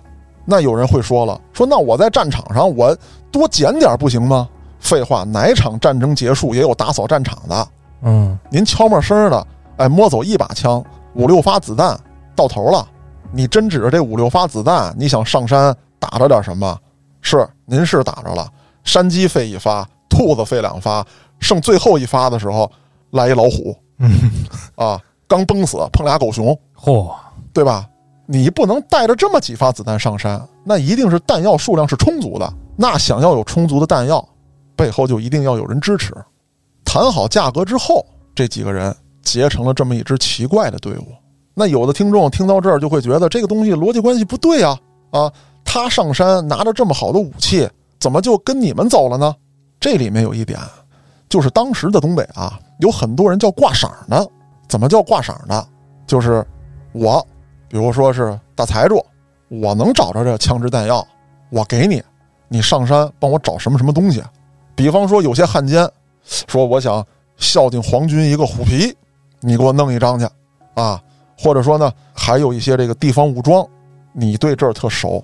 那有人会说了，说那我在战场上我多捡点不行吗？废话，哪场战争结束也有打扫战场的。嗯，您悄没声的，哎，摸走一把枪，五六发子弹，到头了。你真指着这五六发子弹，你想上山打着点什么？是，您是打着了。山鸡飞一发，兔子飞两发，剩最后一发的时候，来一老虎，嗯啊，刚崩死，碰俩狗熊，嚯，对吧？你不能带着这么几发子弹上山，那一定是弹药数量是充足的。那想要有充足的弹药，背后就一定要有人支持。谈好价格之后，这几个人结成了这么一支奇怪的队伍。那有的听众听到这儿就会觉得这个东西逻辑关系不对啊啊！他上山拿着这么好的武器，怎么就跟你们走了呢？这里面有一点，就是当时的东北啊，有很多人叫挂赏的。怎么叫挂赏的？就是我，比如说是大财主，我能找着这枪支弹药，我给你，你上山帮我找什么什么东西。比方说有些汉奸说我想孝敬皇军一个虎皮，你给我弄一张去啊。或者说呢，还有一些这个地方武装，你对这儿特熟，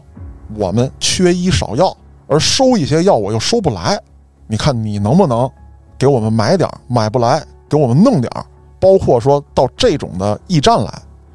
我们缺医少药，而收一些药我又收不来，你看你能不能给我们买点？买不来，给我们弄点儿。包括说到这种的驿站来，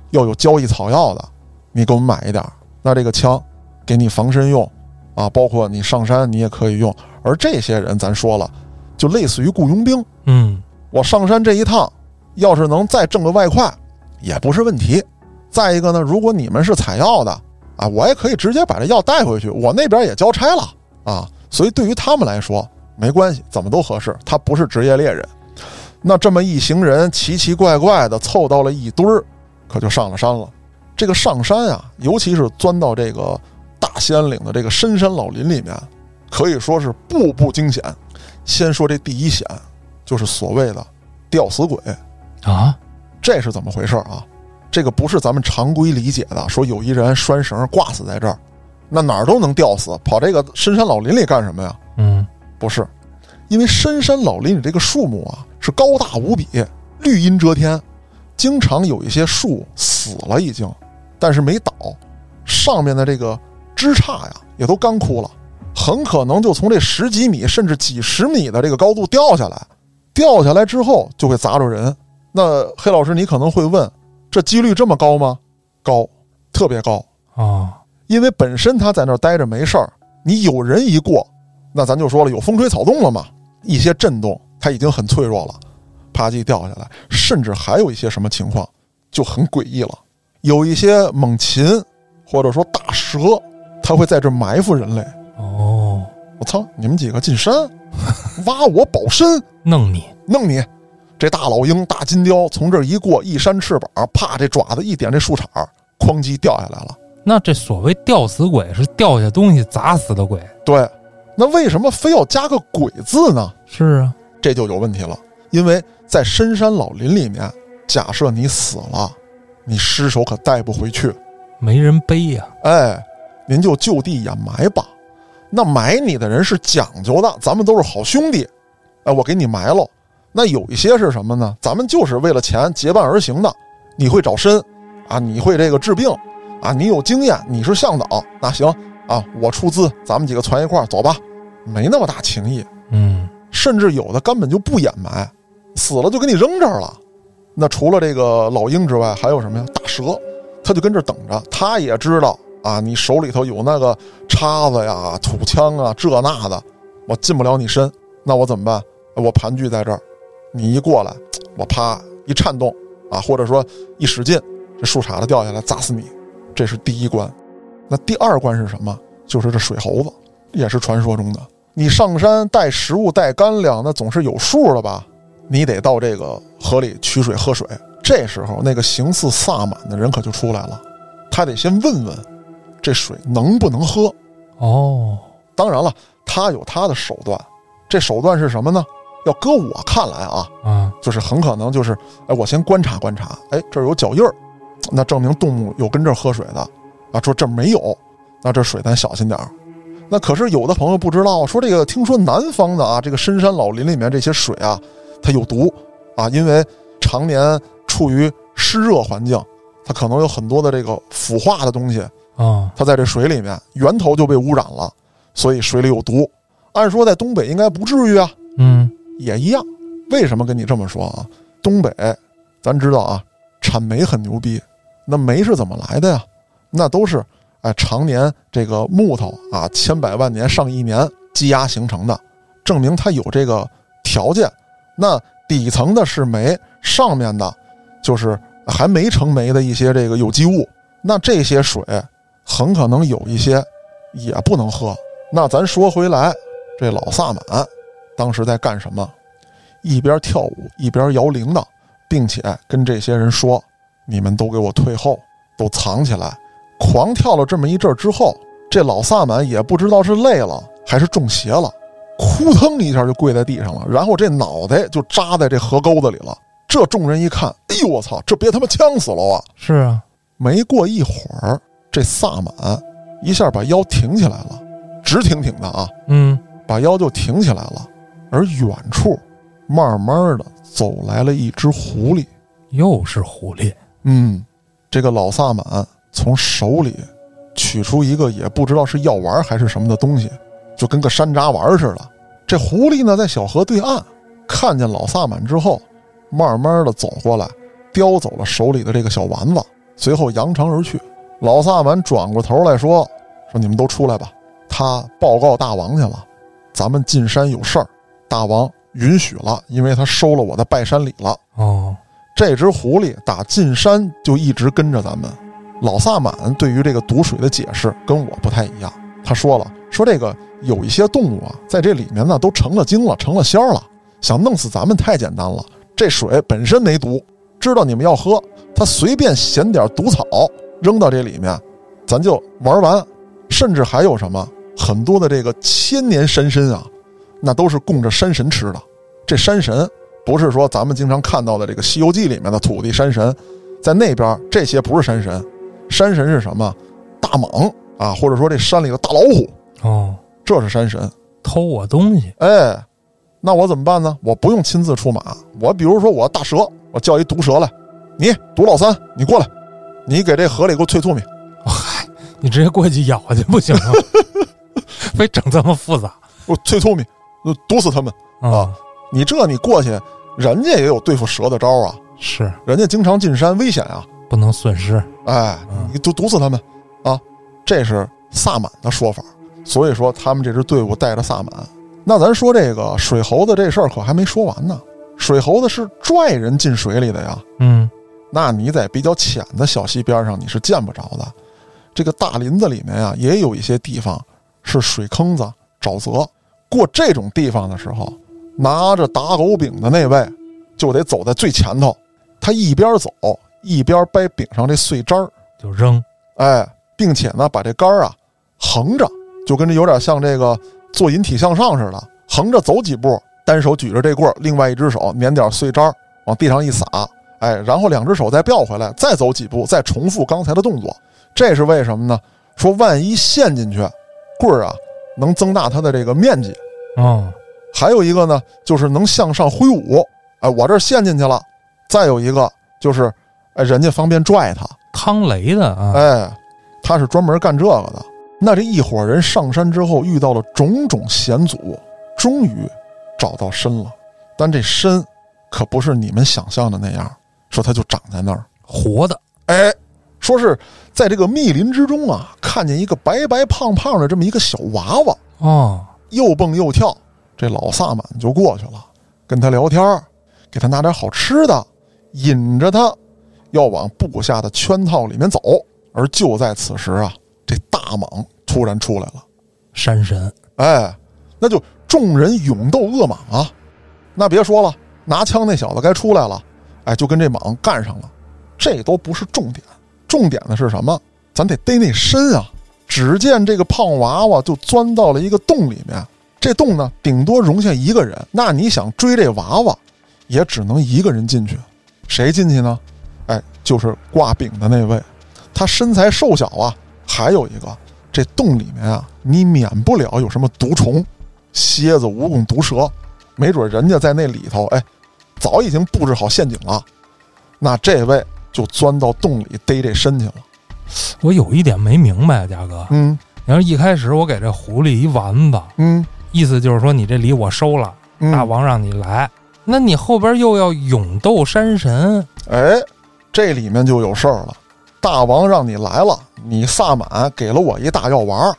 要有交易草药的，你给我们买一点儿。那这个枪给你防身用，啊，包括你上山你也可以用。而这些人咱说了，就类似于雇佣兵，嗯，我上山这一趟，要是能再挣个外快，也不是问题。再一个呢，如果你们是采药的啊，我也可以直接把这药带回去，我那边也交差了啊。所以对于他们来说没关系，怎么都合适。他不是职业猎人。那这么一行人奇奇怪怪的凑到了一堆儿，可就上了山了。这个上山啊，尤其是钻到这个大兴安岭的这个深山老林里面，可以说是步步惊险。先说这第一险，就是所谓的吊死鬼啊，这是怎么回事啊？这个不是咱们常规理解的，说有一人拴绳挂死在这儿，那哪儿都能吊死，跑这个深山老林里干什么呀？嗯，不是，因为深山老林里这个树木啊。是高大无比，绿荫遮天，经常有一些树死了已经，但是没倒，上面的这个枝杈呀也都干枯了，很可能就从这十几米甚至几十米的这个高度掉下来，掉下来之后就会砸着人。那黑老师，你可能会问，这几率这么高吗？高，特别高啊！因为本身他在那儿待着没事儿，你有人一过，那咱就说了，有风吹草动了嘛，一些震动。它已经很脆弱了，啪叽掉下来，甚至还有一些什么情况就很诡异了。有一些猛禽或者说大蛇，它会在这埋伏人类。哦，我操！你们几个进山，挖我宝身，弄你，弄你！这大老鹰、大金雕从这儿一过，一扇翅膀，啪，这爪子一点这树杈，哐叽掉下来了。那这所谓吊死鬼是掉下东西砸死的鬼？对。那为什么非要加个鬼字呢？是啊。这就有问题了，因为在深山老林里面，假设你死了，你尸首可带不回去，没人背呀。哎，您就就地掩埋吧。那埋你的人是讲究的，咱们都是好兄弟，哎，我给你埋了。那有一些是什么呢？咱们就是为了钱结伴而行的。你会找参啊？你会这个治病啊？你有经验，你是向导，那行啊，我出资，咱们几个攒一块儿走吧，没那么大情义。嗯。甚至有的根本就不掩埋，死了就给你扔这儿了。那除了这个老鹰之外，还有什么呀？大蛇，他就跟这等着。他也知道啊，你手里头有那个叉子呀、土枪啊，这那的，我进不了你身。那我怎么办？我盘踞在这儿，你一过来，我啪一颤动啊，或者说一使劲，这树杈子掉下来砸死你。这是第一关。那第二关是什么？就是这水猴子，也是传说中的。你上山带食物带干粮，那总是有数了吧？你得到这个河里取水喝水。这时候，那个形似萨满的人可就出来了，他得先问问这水能不能喝。哦，当然了，他有他的手段。这手段是什么呢？要搁我看来啊，啊，就是很可能就是，哎，我先观察观察，哎，这儿有脚印儿，那证明动物有跟这儿喝水的啊。说这儿没有，那这水咱小心点儿。那可是有的朋友不知道，说这个听说南方的啊，这个深山老林里面这些水啊，它有毒啊，因为常年处于湿热环境，它可能有很多的这个腐化的东西啊，它在这水里面源头就被污染了，所以水里有毒。按说在东北应该不至于啊，嗯，也一样。为什么跟你这么说啊？东北咱知道啊，产煤很牛逼，那煤是怎么来的呀？那都是。哎，常年这个木头啊，千百万年上亿年积压形成的，证明它有这个条件。那底层的是煤，上面的，就是还没成煤的一些这个有机物。那这些水很可能有一些也不能喝。那咱说回来，这老萨满当时在干什么？一边跳舞一边摇铃铛，并且跟这些人说：“你们都给我退后，都藏起来。”狂跳了这么一阵之后，这老萨满也不知道是累了还是中邪了，扑腾一下就跪在地上了，然后这脑袋就扎在这河沟子里了。这众人一看，哎呦我操，这别他妈呛死了啊！是啊，没过一会儿，这萨满一下把腰挺起来了，直挺挺的啊，嗯，把腰就挺起来了。而远处，慢慢的走来了一只狐狸，又是狐狸，嗯。这个老萨满从手里取出一个也不知道是药丸还是什么的东西，就跟个山楂丸似的。这狐狸呢，在小河对岸看见老萨满之后，慢慢的走过来，叼走了手里的这个小丸子，随后扬长而去。老萨满转过头来说：“说你们都出来吧，他报告大王去了，咱们进山有事儿。大王允许了，因为他收了我的拜山礼了。哦，这只狐狸打进山就一直跟着咱们。老萨满对于这个毒水的解释跟我不太一样，他说了，说这个有一些动物啊，在这里面呢都成了精了，成了仙了，想弄死咱们太简单了。这水本身没毒，知道你们要喝，他随便衔点毒草扔到这里面，咱就玩完。甚至还有什么很多的这个千年山参啊，那都是供着山神吃的。这山神不是说咱们经常看到的这个《西游记》里面的土地山神，在那边这些不是山神，山神是什么？大蟒啊，或者说这山里的大老虎哦，这是山神偷我东西。哎，那我怎么办呢？我不用亲自出马，我比如说我大蛇，我叫一毒蛇来，你毒老三，你过来，你给这河里给我催聪明。嗨，你直接过去咬去不行吗？非整这么复杂？我催聪明，毒死他们啊！你这你过去，人家也有对付蛇的招啊。是，人家经常进山，危险啊，不能损失。哎，你毒毒死他们啊！这是萨满的说法。所以说，他们这支队伍带着萨满。那咱说这个水猴子这事儿可还没说完呢。水猴子是拽人进水里的呀。嗯，那你在比较浅的小溪边上，你是见不着的。这个大林子里面啊，也有一些地方是水坑子、沼泽。过这种地方的时候，拿着打狗饼的那位就得走在最前头。他一边走一边掰柄上这碎渣儿，就扔。哎，并且呢，把这杆儿啊横着，就跟这有点像这个做引体向上似的，横着走几步，单手举着这棍儿，另外一只手捻点碎渣儿往地上一撒，哎，然后两只手再掉回来，再走几步，再重复刚才的动作。这是为什么呢？说万一陷进去，棍儿啊能增大它的这个面积。哦，还有一个呢，就是能向上挥舞。哎，我这陷进去了。再有一个就是，哎，人家方便拽他。趟雷的啊，哎，他是专门干这个的。那这一伙人上山之后，遇到了种种险阻，终于找到参了。但这参可不是你们想象的那样，说它就长在那儿活的。哎，说是在这个密林之中啊，看见一个白白胖胖的这么一个小娃娃哦，又蹦又跳。这老萨满就过去了，跟他聊天给他拿点好吃的。引着他，要往部下的圈套里面走。而就在此时啊，这大蟒突然出来了，山神。哎，那就众人勇斗恶蟒啊！那别说了，拿枪那小子该出来了。哎，就跟这蟒干上了。这都不是重点，重点的是什么？咱得逮那身啊！只见这个胖娃娃就钻到了一个洞里面，这洞呢，顶多容下一个人。那你想追这娃娃，也只能一个人进去。谁进去呢？哎，就是挂饼的那位，他身材瘦小啊。还有一个，这洞里面啊，你免不了有什么毒虫、蝎子、蜈蚣、毒蛇，没准人家在那里头，哎，早已经布置好陷阱了。那这位就钻到洞里逮这身去了。我有一点没明白，嘉哥，嗯，你要一开始我给这狐狸一丸子，嗯，意思就是说你这礼我收了，大王让你来。那你后边又要勇斗山神，哎，这里面就有事儿了。大王让你来了，你萨满给了我一大药丸，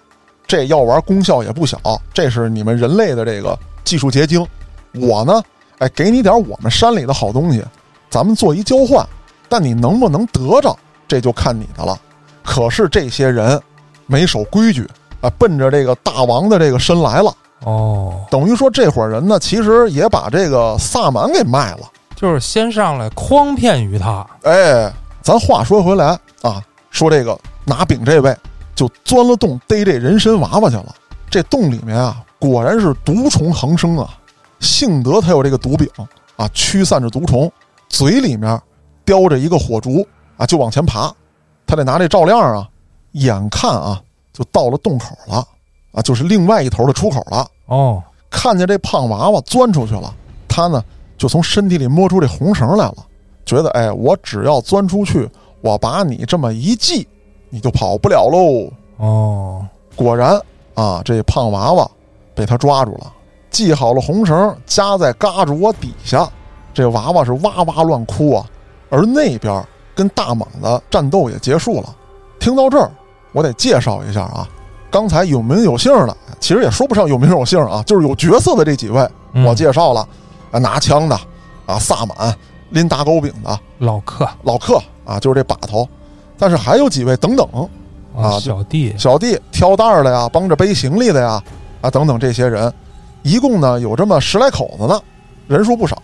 这药丸功效也不小，这是你们人类的这个技术结晶。我呢，哎，给你点我们山里的好东西，咱们做一交换。但你能不能得着，这就看你的了。可是这些人没守规矩啊，奔着这个大王的这个身来了。哦，等于说这伙人呢，其实也把这个萨满给卖了，就是先上来诓骗于他。哎，咱话说回来啊，说这个拿饼这位就钻了洞逮这人参娃娃去了。这洞里面啊，果然是毒虫横生啊，幸得他有这个毒饼啊，驱散着毒虫。嘴里面叼着一个火烛啊，就往前爬。他得拿这照亮啊，眼看啊，就到了洞口了。啊，就是另外一头的出口了哦。看见这胖娃娃钻出去了，他呢就从身体里摸出这红绳来了，觉得哎，我只要钻出去，我把你这么一系，你就跑不了喽。哦，果然啊，这胖娃娃被他抓住了，系好了红绳，夹在嘎着窝底下。这娃娃是哇哇乱哭啊。而那边跟大蟒的战斗也结束了。听到这儿，我得介绍一下啊，刚才有名有姓的，其实也说不上有名有姓啊，就是有角色的这几位，我介绍了啊，拿枪的啊，萨满拎大钩柄的老克，老克啊，就是这把头。但是还有几位等等啊，小弟小弟挑担儿的呀，帮着背行李的呀，啊等等这些人，一共呢有这么十来口子呢，人数不少。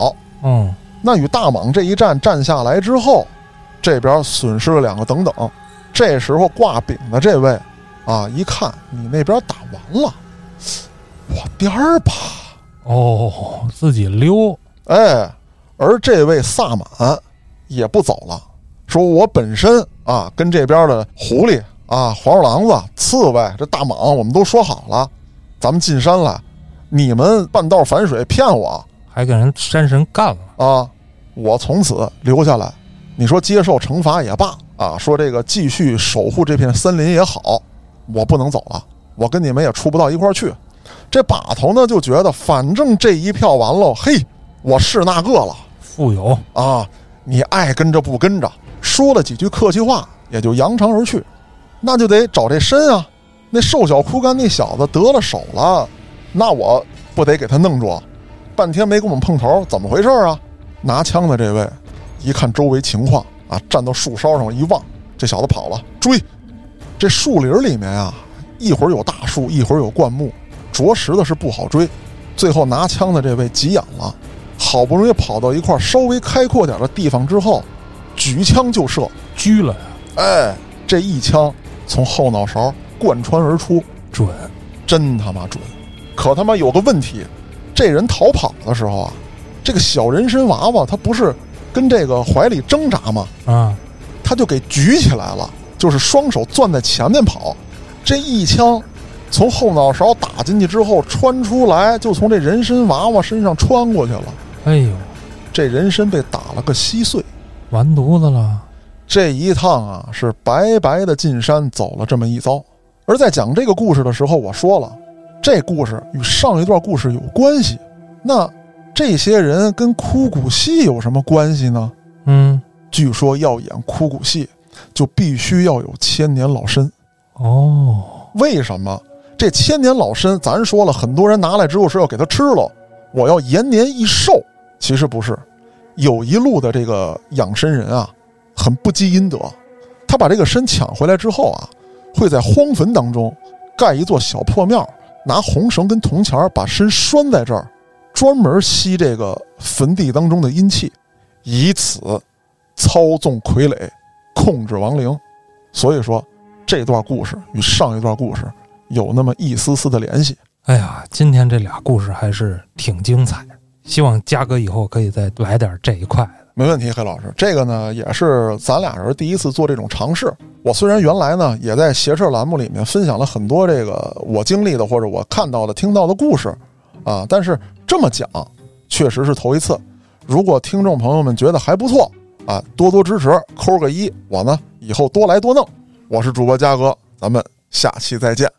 嗯。那与大蟒这一战战下来之后，这边损失了两个等等。这时候挂饼的这位，啊，一看你那边打完了，我颠儿吧。哦，自己溜。哎，而这位萨满也不走了，说我本身啊跟这边的狐狸啊、黄鼠狼子、刺猬这大蟒，我们都说好了，咱们进山来，你们半道反水骗我，还跟人山神干了啊。我从此留下来，你说接受惩罚也罢啊，说这个继续守护这片森林也好，我不能走了，我跟你们也出不到一块儿去。这把头呢就觉得，反正这一票完了，嘿，我是那个了，富有啊，你爱跟着不跟着，说了几句客气话，也就扬长而去。那就得找这参啊，那瘦小枯干那小子得了手了，那我不得给他弄住？半天没跟我们碰头，怎么回事啊？拿枪的这位，一看周围情况啊，站到树梢上一望，这小子跑了，追。这树林里面啊，一会儿有大树，一会儿有灌木，着实的是不好追。最后拿枪的这位急眼了，好不容易跑到一块稍微开阔点的地方之后，举枪就射，狙了呀！哎，这一枪从后脑勺贯穿而出，准，真他妈准。可他妈有个问题，这人逃跑的时候啊。这个小人参娃娃，他不是跟这个怀里挣扎吗？啊，他就给举起来了，就是双手攥在前面跑。这一枪从后脑勺打进去之后穿出来，就从这人参娃娃身上穿过去了。哎呦，这人参被打了个稀碎，完犊子了。这一趟啊，是白白的进山走了这么一遭。而在讲这个故事的时候，我说了，这故事与上一段故事有关系。那。这些人跟枯骨戏有什么关系呢？嗯，据说要演枯骨戏，就必须要有千年老参。哦，为什么？这千年老参，咱说了，很多人拿来之后是要给他吃了，我要延年益寿。其实不是，有一路的这个养参人啊，很不积阴德。他把这个参抢回来之后啊，会在荒坟当中盖一座小破庙，拿红绳跟铜钱把参拴在这儿。专门吸这个坟地当中的阴气，以此操纵傀儡，控制亡灵。所以说，这段故事与上一段故事有那么一丝丝的联系。哎呀，今天这俩故事还是挺精彩，希望嘉哥以后可以再来点这一块的。没问题，黑老师，这个呢也是咱俩人第一次做这种尝试。我虽然原来呢也在邪事栏目里面分享了很多这个我经历的或者我看到的、听到的故事啊，但是。这么讲，确实是头一次。如果听众朋友们觉得还不错啊，多多支持，扣个一，我呢以后多来多弄。我是主播嘉哥，咱们下期再见。